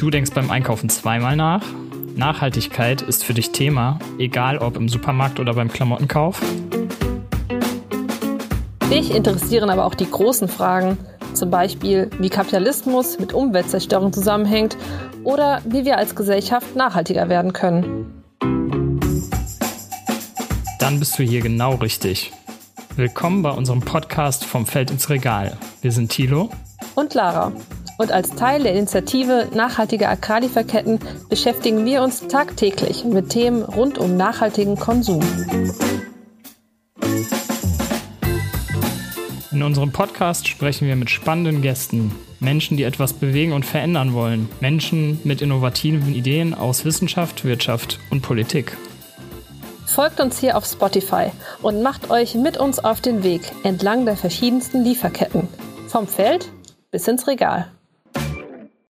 Du denkst beim Einkaufen zweimal nach? Nachhaltigkeit ist für dich Thema, egal ob im Supermarkt oder beim Klamottenkauf? Dich interessieren aber auch die großen Fragen, zum Beispiel wie Kapitalismus mit Umweltzerstörung zusammenhängt oder wie wir als Gesellschaft nachhaltiger werden können. Dann bist du hier genau richtig. Willkommen bei unserem Podcast Vom Feld ins Regal. Wir sind Thilo und Lara. Und als Teil der Initiative Nachhaltige Agrarlieferketten beschäftigen wir uns tagtäglich mit Themen rund um nachhaltigen Konsum. In unserem Podcast sprechen wir mit spannenden Gästen, Menschen, die etwas bewegen und verändern wollen, Menschen mit innovativen Ideen aus Wissenschaft, Wirtschaft und Politik. Folgt uns hier auf Spotify und macht euch mit uns auf den Weg entlang der verschiedensten Lieferketten. Vom Feld bis ins Regal.